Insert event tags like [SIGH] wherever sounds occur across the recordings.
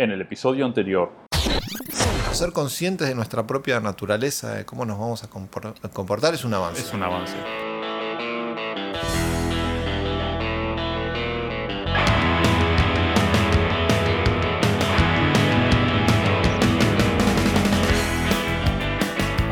En el episodio anterior, Ser conscientes de nuestra propia naturaleza, de cómo nos vamos a compor- a comportar, es un avance. es un avance.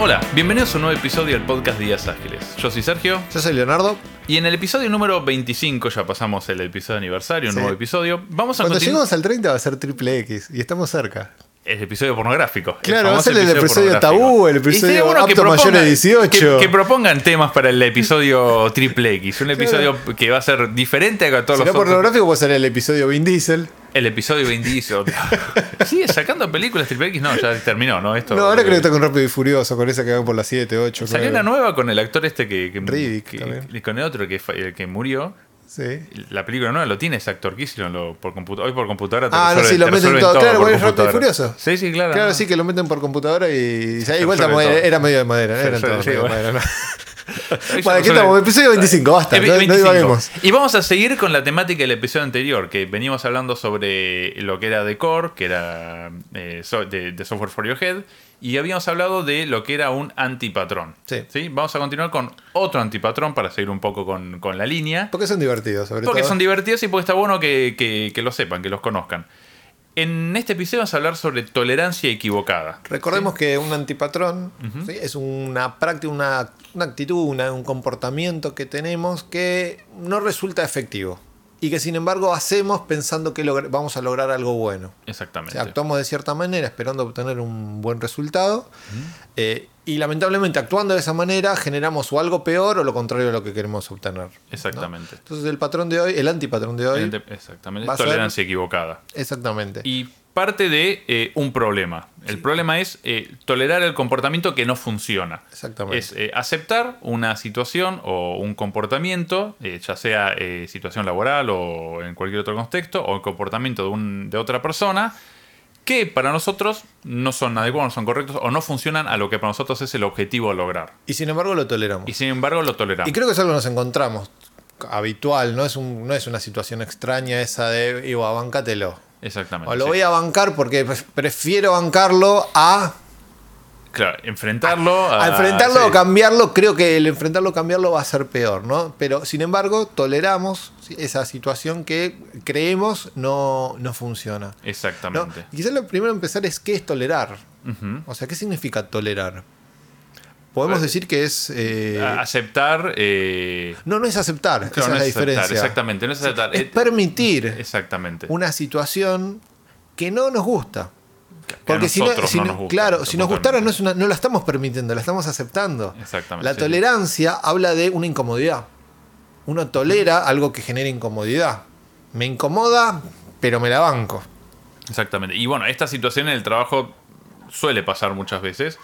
Hola, bienvenidos a un nuevo episodio del podcast Días Ágiles. Yo soy Sergio Yo soy Leonardo. y en el episodio número 25, ya pasamos el episodio de aniversario, un Sí. nuevo episodio. Vamos a Cuando lleguemos al 30 va a ser triple X y estamos cerca. El episodio pornográfico. Claro, va a ser el episodio pornográfico. tabú, el episodio bueno mayor de propongan- 18. Que, que propongan temas para el episodio triple X. Un episodio que va a ser diferente a todos Si los no otros. pornográfico puede ser el episodio Vin Diesel. El episodio 20 [LAUGHS] Sigue sacando películas triple X. No, ya terminó, ¿no? Esto, No, ahora creo que está con Rápido y Furioso, con esa que van por las 7, 8. Salió una nueva con el actor este que. que, Riddick que- también. y con el otro que, el que murió. Sí. La película nueva lo tiene ese actor. ¿Qué hicieron? Lo- por computa- Hoy por computadora te Ah, no, sí, lo te meten todo. Claro, igual es Rápido y computadora. Furioso. Sí, sí, claro. Claro, no. sí, que lo meten por computadora y. ya, igual todo. era medio de madera, sí, medio de bueno. madera. ¿no? [LAUGHS] Bueno, aquí resuelven- estamos, episodio 25, basta, Eh, no, no 25. divaguemos. Y vamos a seguir con la temática del episodio anterior, que veníamos hablando sobre lo que era de Core, que era eh, so- de, de Software for Your Head, y habíamos hablado de lo que era un antipatrón. Sí. Vamos a continuar con otro antipatrón para seguir un poco con, con la línea. Porque son divertidos, sobre Porque todo. son divertidos y porque está bueno que, que- que lo sepan, que los conozcan. En este episodio vamos a hablar sobre tolerancia equivocada. Recordemos que un antipatrón ¿sí? es una práctica, una, una actitud, una- un comportamiento que tenemos que no resulta efectivo y que sin embargo hacemos pensando que vamos a lograr algo bueno. O Exactamente. sea, actuamos de cierta manera esperando obtener un buen resultado eh, y lamentablemente actuando de esa manera generamos o algo peor o lo contrario de lo que queremos obtener. ¿no? Exactamente. Entonces el patrón de hoy, el antipatrón de hoy, Exactamente. ser- Tolerancia equivocada. exactamente. y parte de eh, un problema. El problema es eh, tolerar el comportamiento que no funciona. Exactamente. Es eh, aceptar una situación o un comportamiento, ya sea situación laboral o en cualquier otro contexto, o el comportamiento de, un- de otra persona, que para nosotros no son adecuados, no son correctos o no funcionan a lo que para nosotros es el objetivo a lograr. y sin embargo lo toleramos. Y sin embargo lo toleramos. Y creo que es algo que nos encontramos habitual, no es, un, no es una situación extraña esa de, Ivo, bancátelo. Exactamente. O lo sí. voy a bancar porque prefiero bancarlo a, Claro, enfrentarlo. a A, enfrentarlo Ah, sí. o cambiarlo. Creo que el enfrentarlo o cambiarlo va a ser peor, ¿no? Pero sin embargo, toleramos esa situación que creemos no, no funciona. ¿no? Exactamente. Y quizás lo primero a empezar es qué es tolerar. O sea, ¿qué significa tolerar? Podemos Eh, decir que es. eh, aceptar. eh, no, no es aceptar. Claro, esa no es la aceptar, diferencia. exactamente, no es aceptar. Es permitir Exactamente. una situación que no nos gusta. Porque a si no, nosotros si no no- nos gusta, claro, si nos gustara no, es una- no la estamos permitiendo, la estamos aceptando. Exactamente. La sí. tolerancia habla de una incomodidad. Uno tolera algo que genera incomodidad. Me incomoda, pero me la banco. Exactamente. Y bueno, esta situación en el trabajo suele pasar muchas veces.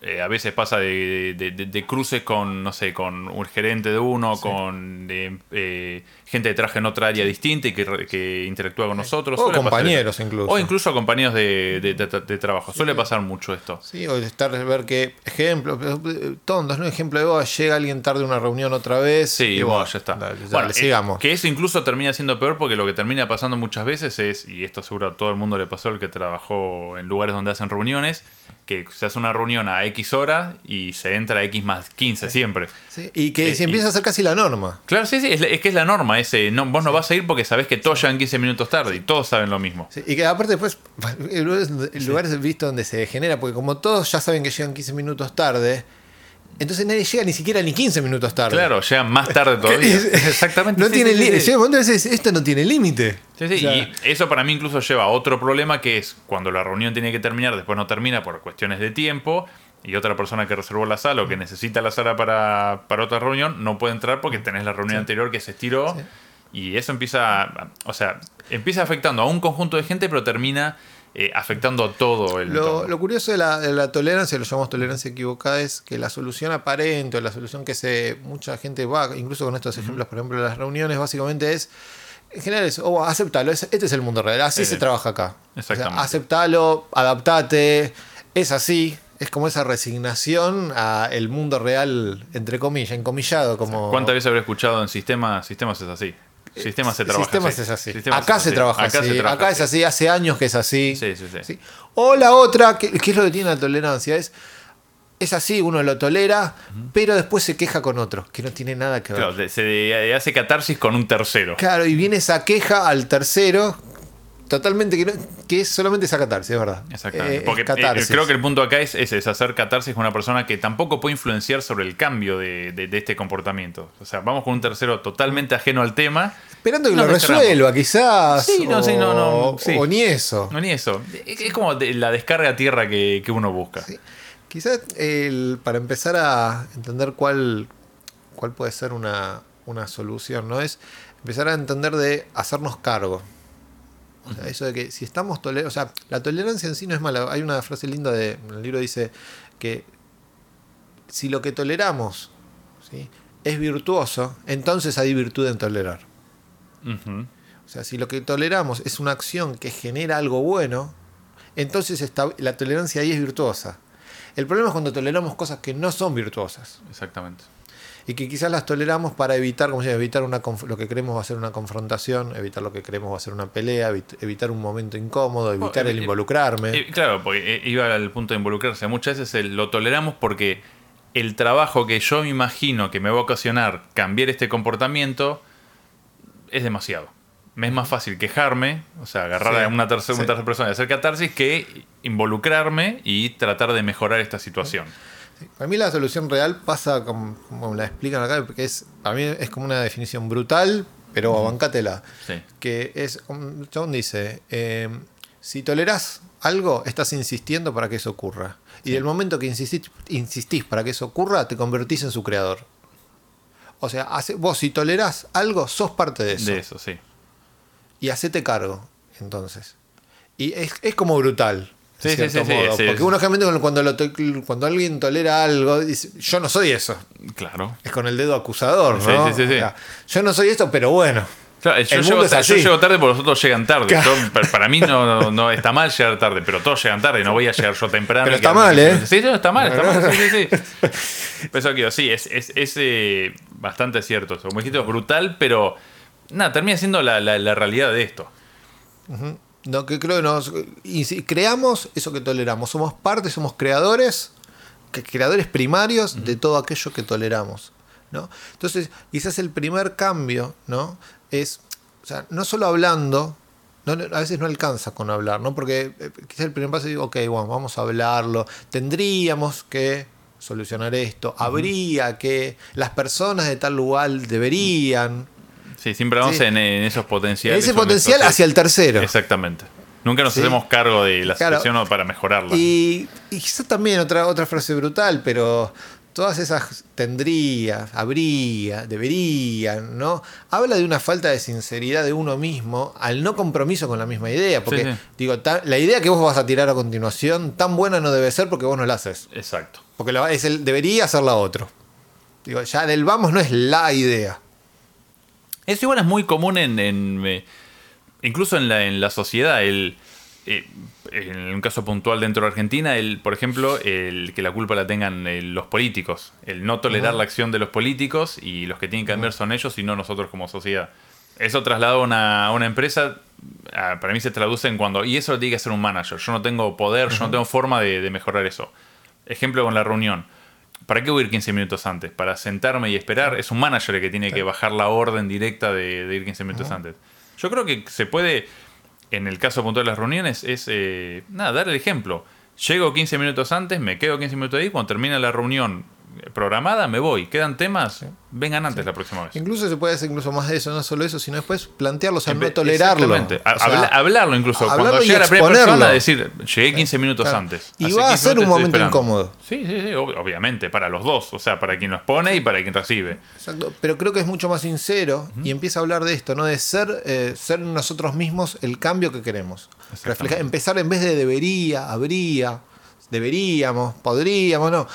Eh, a veces pasa de, de- de- de cruces con, no sé, con un gerente de uno, con de, eh, gente que trabaja en otra área distinta y que, re- que interactúa con nosotros. O Suele compañeros incluso. O incluso compañeros de, de- de- de trabajo. Suele pasar mucho esto. Sí, o estar ver que, ejemplo, eh, tontos, ¿no? Ejemplo de vos, llega alguien tarde a una reunión otra vez. Sí, y bueno, vos, ya está. dale, dale, Bueno, eh, sigamos. que eso incluso termina siendo peor porque lo que termina pasando muchas veces es, y esto seguro a todo el mundo le pasó el que trabajó en lugares donde hacen reuniones, que se hace una reunión a X hora y se entra a X más 15 siempre. Sí, y que eh, se y- empieza a hacer casi la norma. Claro, sí, sí, es, es que es la norma, ese, no, vos no vas a ir porque sabés que todos llegan 15 minutos tarde y todos saben lo mismo. Y que aparte después, [LAUGHS] el lugar el lugar es visto donde se degenera, porque como todos ya saben que llegan 15 minutos tarde, entonces nadie llega ni siquiera ni 15 minutos tarde. Claro, llegan más tarde [LAUGHS] todavía. Exactamente. No sí, tiene sí, sí, límite. sí. Dices, esto no tiene límite. Sí, sí, O sea, y eso para mí incluso lleva a otro problema que es cuando la reunión tiene que terminar, después no termina por cuestiones de tiempo y otra persona que reservó la sala o que necesita la sala para, para otra reunión no puede entrar porque tenés la reunión anterior que se estiró y eso empieza, o sea, empieza afectando a un conjunto de gente pero termina eh, afectando a todo el Lo, lo curioso de la, de la tolerancia, lo llamamos tolerancia equivocada, es que la solución aparente o la solución que se mucha gente va, incluso con estos ejemplos, por ejemplo, de las reuniones, básicamente es, en general es, oh, aceptalo, es- este es el mundo real, así Eh, se trabaja acá. O sea, exactamente. aceptalo, adaptate, es así. Es como esa resignación a el mundo real, entre comillas, encomillado, como... ¿Cuántas veces habré escuchado en sistemas? Sistemas es así. Sistemas se trabaja Sistemas así. es así. Sistemas acá es se así. trabaja Acá así. se trabaja acá es así. hace años que es así. Sí, sí, sí. ¿sí? O la otra, que, que es lo que tiene la tolerancia, es, es así, uno lo tolera, pero después se queja con otro, que no tiene nada que ver. Claro, se hace catarsis con un tercero. Claro, y viene esa queja al tercero, totalmente que, no- que es solamente esa catarsis, es verdad. Exactamente. Eh, Porque eh, creo que el punto acá es, es, es hacer catarsis con una persona que tampoco puede influenciar sobre el cambio de, de- de este comportamiento. O sea, vamos con un tercero totalmente ajeno al tema. Esperando que lo resuelva, quizás. Sí, no, o, sí, no, no, sí. o ni eso. No ni eso. Es es como de- la descarga a tierra que, que uno busca. Sí. Quizás el- para empezar a entender cuál, cuál puede ser una, una solución, ¿no? Es empezar a entender de hacernos cargo. O sea, eso de que si estamos tolerando. O sea, la tolerancia en sí no es mala. Hay una frase linda de, en el libro dice que si lo que toleramos ¿sí? es virtuoso, entonces hay virtud en tolerar. O sea, si lo que toleramos es una acción que genera algo bueno, entonces está, la tolerancia ahí es virtuosa. El problema es cuando toleramos cosas que no son virtuosas Exactamente. Y que quizás las toleramos para evitar, como se llama, evitar una lo que creemos va a ser una confrontación, evitar lo que creemos va a ser una pelea, evit- evitar un momento incómodo, evitar eh, el eh, involucrarme. Eh, claro, porque iba al punto de involucrarse. Muchas veces lo toleramos porque el trabajo que yo me imagino que me va a ocasionar cambiar este comportamiento es demasiado. Me es más fácil quejarme, o sea, agarrar Sí, a una tercera, sí. una tercera persona y hacer catarsis que involucrarme y tratar de mejorar esta situación. Para mí la solución real pasa como, como la explican acá, porque es, para mí es como una definición brutal, pero bancátela. Sí. que es, chabón dice, eh, si tolerás algo, estás insistiendo para que eso ocurra. Y del momento que insistís, insistís para que eso ocurra, te convertís en su creador. O sea, hace- vos si tolerás algo, sos parte de eso. De eso, sí. Y hacete cargo, entonces. Y es, es como brutal. Sí, sí, sí, sí, modo, sí, porque uno generalmente cuando, lo cuando alguien tolera algo, dice, yo no soy eso. Claro. Es con el dedo acusador, ¿no? sí, sí, sí. O sea, yo no soy esto, pero bueno. Claro, yo, El llego, mundo es ta- yo llego tarde porque los otros llegan tarde. Claro. Yo- pa- para mí no, no, no está mal llegar tarde, pero todos llegan tarde. No voy a llegar yo temprano. Pero está mal, 15 ¿eh? Sí, no, está mal, está mal. Sí, sí, sí. [LAUGHS] Eso sí, es, es, es, eh, bastante cierto eso. Como dijiste, es brutal, pero nada, termina siendo la, la, la realidad de esto. No, que creo que nos. Y si creamos eso que toleramos. Somos parte, somos creadores, creadores primarios de todo aquello que toleramos. ¿no? Entonces, quizás el primer cambio, ¿no? Es. O sea, no solo hablando. no- a veces no alcanza con hablar, ¿no? Porque eh, quizás el primer paso es, ok, bueno, vamos a hablarlo. Tendríamos que solucionar esto. Habría que. Las personas de tal lugar deberían. Sí, siempre vamos Sí. en, en esos potenciales. Ese potencial hacia el tercero. Exactamente. Nunca nos Sí. hacemos cargo de la Claro. situación para mejorarla. Y, y quizá también otra, otra frase brutal, pero todas esas tendría, habría, deberían, ¿no? Habla de una falta de sinceridad de uno mismo al no compromiso con la misma idea. Porque, Sí, sí. digo, ta- la idea que vos vas a tirar a continuación, tan buena no debe ser porque vos no la haces. Exacto. Porque la- es el, debería hacerla otro. Digo, ya del vamos no es la idea. Eso igual es muy común en, en, eh, incluso en la, en la sociedad. El, eh, en un caso puntual dentro de Argentina, el, por ejemplo, el que la culpa la tengan eh, los políticos. El no tolerar la acción de los políticos y los que tienen que cambiar son ellos y no nosotros como sociedad. Eso trasladado a una, empresa, ah, para mí se traduce en cuando, y eso lo tiene que hacer un manager. Yo no tengo poder, yo no tengo forma de, de mejorar eso. Ejemplo con la reunión. ¿Para qué voy a ir 15 minutos antes? ¿Para sentarme y esperar? Es un manager el que tiene que bajar la orden directa de, de ir 15 minutos antes. Yo creo que se puede, en el caso puntual de las reuniones, es eh, nada, dar el ejemplo. Llego 15 minutos antes, me quedo 15 minutos ahí, cuando termina la reunión programada, me voy. ¿Quedan temas? Vengan antes la próxima vez. Incluso se puede hacer incluso más de eso, no solo eso, sino después plantearlo, o sea, En no tolerarlo. Exactamente. A- O sea, habla- hablarlo incluso. hablarlo Cuando llega la primera persona, decir, llegué 15 minutos Claro. antes. Y va a 15 ser un momento esperando". incómodo. Sí, sí, sí, ob- obviamente, para los dos. O sea, para quien lo expone y para quien recibe. Exacto, pero creo que es mucho más sincero y empieza a hablar de esto, ¿no? De ser, eh, ser nosotros mismos el cambio que queremos. Empezar en vez de debería, habría, deberíamos, podríamos, no.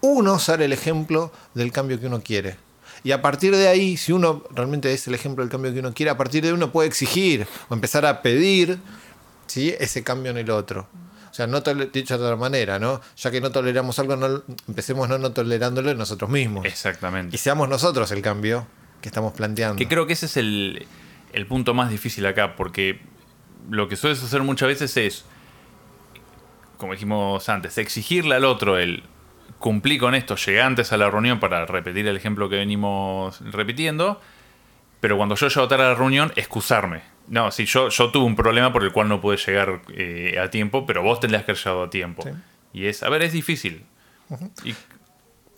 Uno ser el ejemplo del cambio que uno quiere. Y a partir de ahí, si uno realmente es el ejemplo del cambio que uno quiere, a partir de ahí uno puede exigir o empezar a pedir ¿sí? ese cambio en el otro. O sea, no dicho de otra manera, ¿no? Ya que no toleramos algo, no, empecemos no, no tolerándolo en nosotros mismos. Exactamente. Y seamos nosotros el cambio que estamos planteando. Que creo que ese es el, el punto más difícil acá, porque lo que sueles hacer muchas veces es, como dijimos antes, exigirle al otro el cumplir con esto, llegué antes a la reunión para repetir el ejemplo que venimos repitiendo, pero cuando yo llego tarde a la reunión, excusarme. No, sí, yo, yo tuve un problema por el cual no pude llegar eh, a tiempo, pero vos tendrías que haber llegado a tiempo. Sí. Y es, a ver, es difícil. Y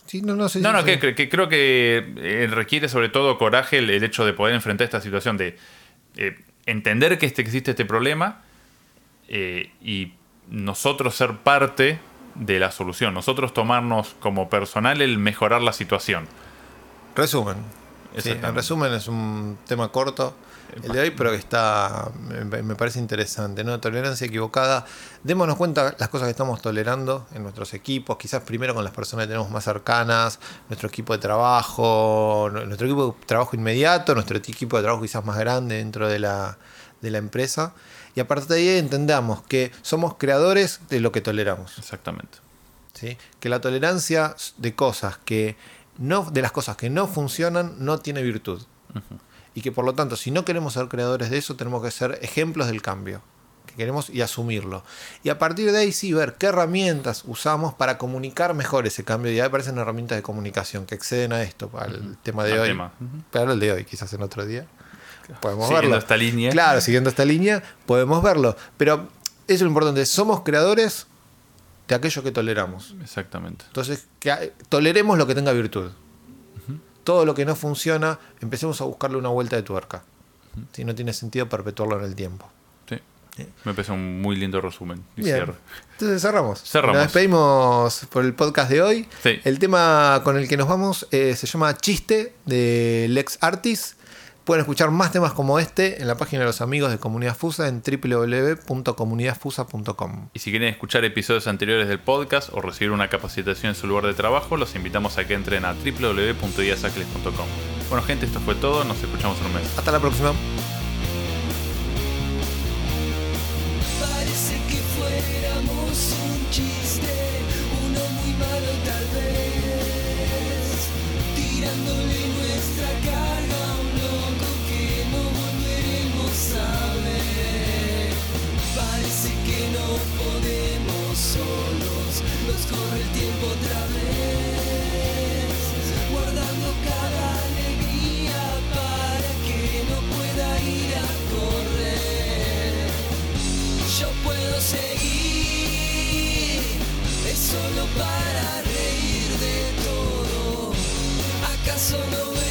Sí, no, no, sí, no, no, que, que- que creo que eh, requiere sobre todo coraje el, el hecho de poder enfrentar esta situación, de eh, entender que este, existe este problema eh, y nosotros ser parte de la solución, nosotros tomarnos como personal el mejorar la situación. Resumen. Sí, en resumen es un tema corto el de hoy, pero que está, me, parece interesante, ¿no? Tolerancia equivocada. Démonos cuenta las cosas que estamos tolerando en nuestros equipos, quizás primero con las personas que tenemos más cercanas, nuestro equipo de trabajo, nu- nuestro equipo de trabajo inmediato, nuestro equipo de trabajo quizás más grande dentro de la, de la empresa. Y a partir de ahí entendamos que somos creadores de lo que toleramos. Exactamente. ¿sí? Que la tolerancia de cosas que no, de las cosas que no funcionan no tiene virtud. Y que por lo tanto, si no queremos ser creadores de eso, tenemos que ser ejemplos del cambio. Que queremos y asumirlo. Y a partir de ahí sí ver qué herramientas usamos para comunicar mejor ese cambio. Y ahí aparecen herramientas de comunicación que exceden a esto, al tema de Al hoy. tema. Pero el de hoy, quizás en otro día. Podemos Siguiendo verlo. esta línea. Claro, siguiendo esta línea, podemos verlo. Pero eso es lo importante. Somos creadores de aquello que toleramos. Exactamente. Entonces, que toleremos lo que tenga virtud. Todo lo que no funciona, empecemos a buscarle una vuelta de tuerca. Si no tiene sentido perpetuarlo en el tiempo. Sí. Me parece un muy lindo resumen. y Bien. cierre. Entonces cerramos. Cerramos. Nos despedimos por el podcast de hoy. Sí. El tema con el que nos vamos eh, se llama Chiste de Lex Artis. Pueden escuchar más temas como este en la página de los amigos de Comunidad Fusa en www.comunidadfusa.com. Y si quieren escuchar episodios anteriores del podcast o recibir una capacitación en su lugar de trabajo, los invitamos a que entren a www.iasacles.com. Bueno, gente, esto fue todo. Nos escuchamos en un mes. Hasta la próxima. Podemos solos, nos corre el tiempo otra vez, guardando cada alegría para que no pueda ir a correr. Yo puedo seguir, es solo para reír de todo. ¿Acaso no